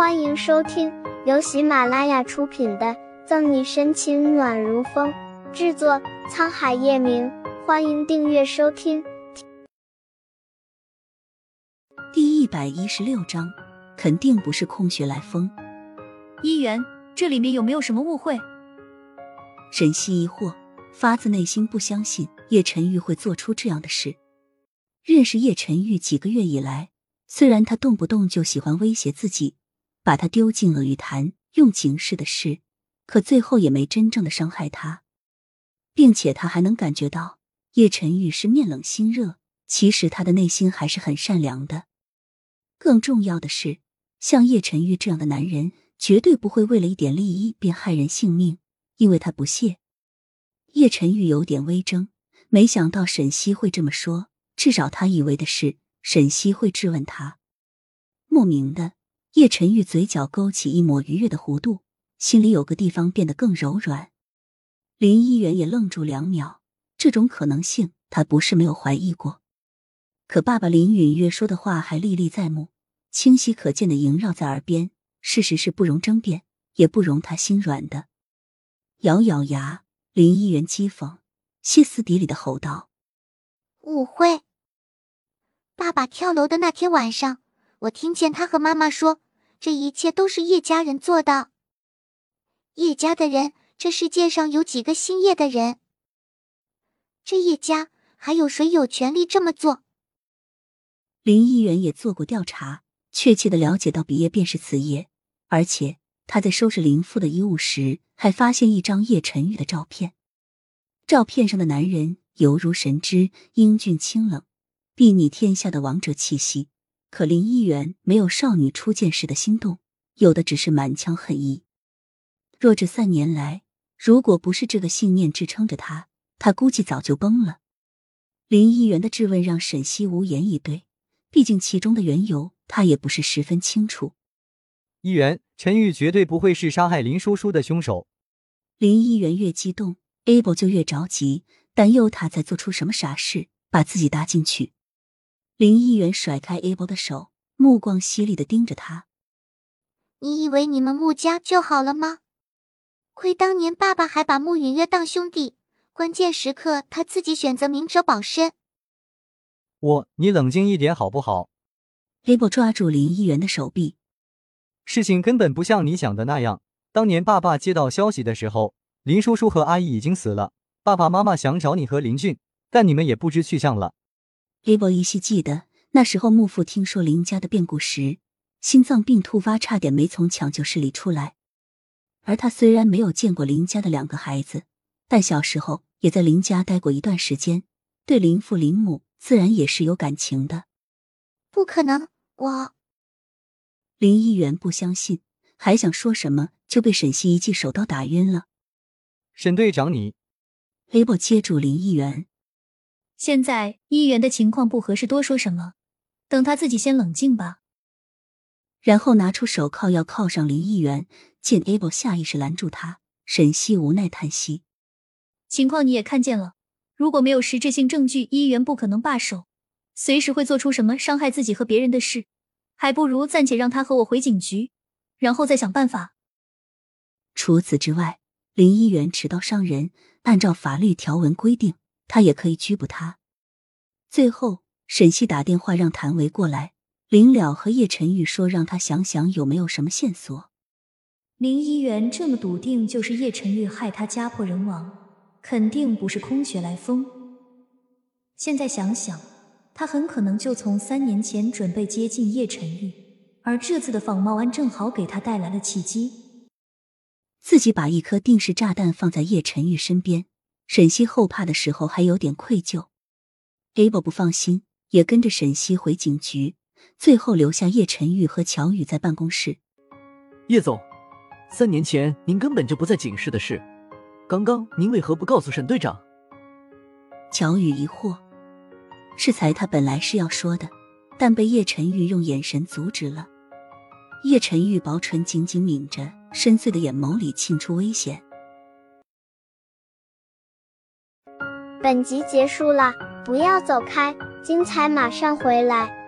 欢迎收听由喜马拉雅出品的《赠你深情暖如风》，制作沧海夜明。欢迎订阅收听。第一百一十六章，肯定不是空穴来风。一元，这里面有没有什么误会？沈西疑惑，发自内心不相信叶晨玉会做出这样的事。认识叶晨玉几个月以来，虽然他动不动就喜欢威胁自己，把他丢进了雨潭，用警示的事，可最后也没真正的伤害他，并且他还能感觉到叶晨玉是面冷心热，其实他的内心还是很善良的。更重要的是，像叶晨玉这样的男人，绝对不会为了一点利益便害人性命。因为他不屑，叶晨玉有点微怔，没想到沈西会这么说。至少他以为的是沈西会质问他。莫名的，叶晨玉嘴角勾起一抹愉悦的弧度，心里有个地方变得更柔软。林一元也愣住两秒，这种可能性他不是没有怀疑过。可爸爸林允月说的话还历历在目，清晰可见的萦绕在耳边，事实是不容争辩，也不容他心软的。咬咬牙，林一元讥讽、歇斯底里的吼道：“误会！爸爸跳楼的那天晚上，我听见他和妈妈说，这一切都是叶家人做的。叶家的人，这世界上有几个姓叶的人？这叶家还有谁有权利这么做？”林一元也做过调查，确切的了解到，毕业便是此叶，而且。他在收拾林父的衣物时，还发现一张叶晨玉的照片。照片上的男人犹如神之，英俊清冷，睥睨天下的王者气息。可林议员没有少女初见时的心动，有的只是满腔恨意。若这三年来，如果不是这个信念支撑着他，他估计早就崩了。林议员的质问让沈西无言以对，毕竟其中的缘由他也不是十分清楚。议员，陈玉绝对不会是杀害林叔叔的凶手。林议员越激动，Abel 就越着急，担忧他在做出什么傻事，把自己搭进去。林议员甩开 Abel 的手，目光犀利的盯着他：“你以为你们穆家就好了吗？亏当年爸爸还把穆允约当兄弟，关键时刻他自己选择明哲保身。”我，你冷静一点好不好？Abel 抓住林议员的手臂。事情根本不像你想的那样。当年爸爸接到消息的时候，林叔叔和阿姨已经死了。爸爸妈妈想找你和林俊，但你们也不知去向了。李博依稀记得那时候，幕父听说林家的变故时，心脏病突发，差点没从抢救室里出来。而他虽然没有见过林家的两个孩子，但小时候也在林家待过一段时间，对林父林母自然也是有感情的。不可能，我。林一元不相信，还想说什么，就被沈西一记手刀打晕了。沈队长，你雷博接住林一元。现在一元的情况不合适多说什么，等他自己先冷静吧。然后拿出手铐要铐上林一元，见 able 下意识拦住他，沈西无奈叹息：“情况你也看见了，如果没有实质性证据，一元不可能罢手，随时会做出什么伤害自己和别人的事。”还不如暂且让他和我回警局，然后再想办法。除此之外，林一元持刀伤人，按照法律条文规定，他也可以拘捕他。最后，沈西打电话让谭维过来，临了和叶晨玉说，让他想想有没有什么线索。林一元这么笃定，就是叶晨玉害他家破人亡，肯定不是空穴来风。现在想想。他很可能就从三年前准备接近叶晨玉，而这次的仿冒案正好给他带来了契机。自己把一颗定时炸弹放在叶晨玉身边，沈西后怕的时候还有点愧疚。Abel 不放心，也跟着沈西回警局，最后留下叶晨玉和乔宇在办公室。叶总，三年前您根本就不在警室的事，刚刚您为何不告诉沈队长？乔宇疑惑。适才他本来是要说的，但被叶晨玉用眼神阻止了。叶晨玉薄唇紧紧抿着，深邃的眼眸里沁出危险。本集结束了，不要走开，精彩马上回来。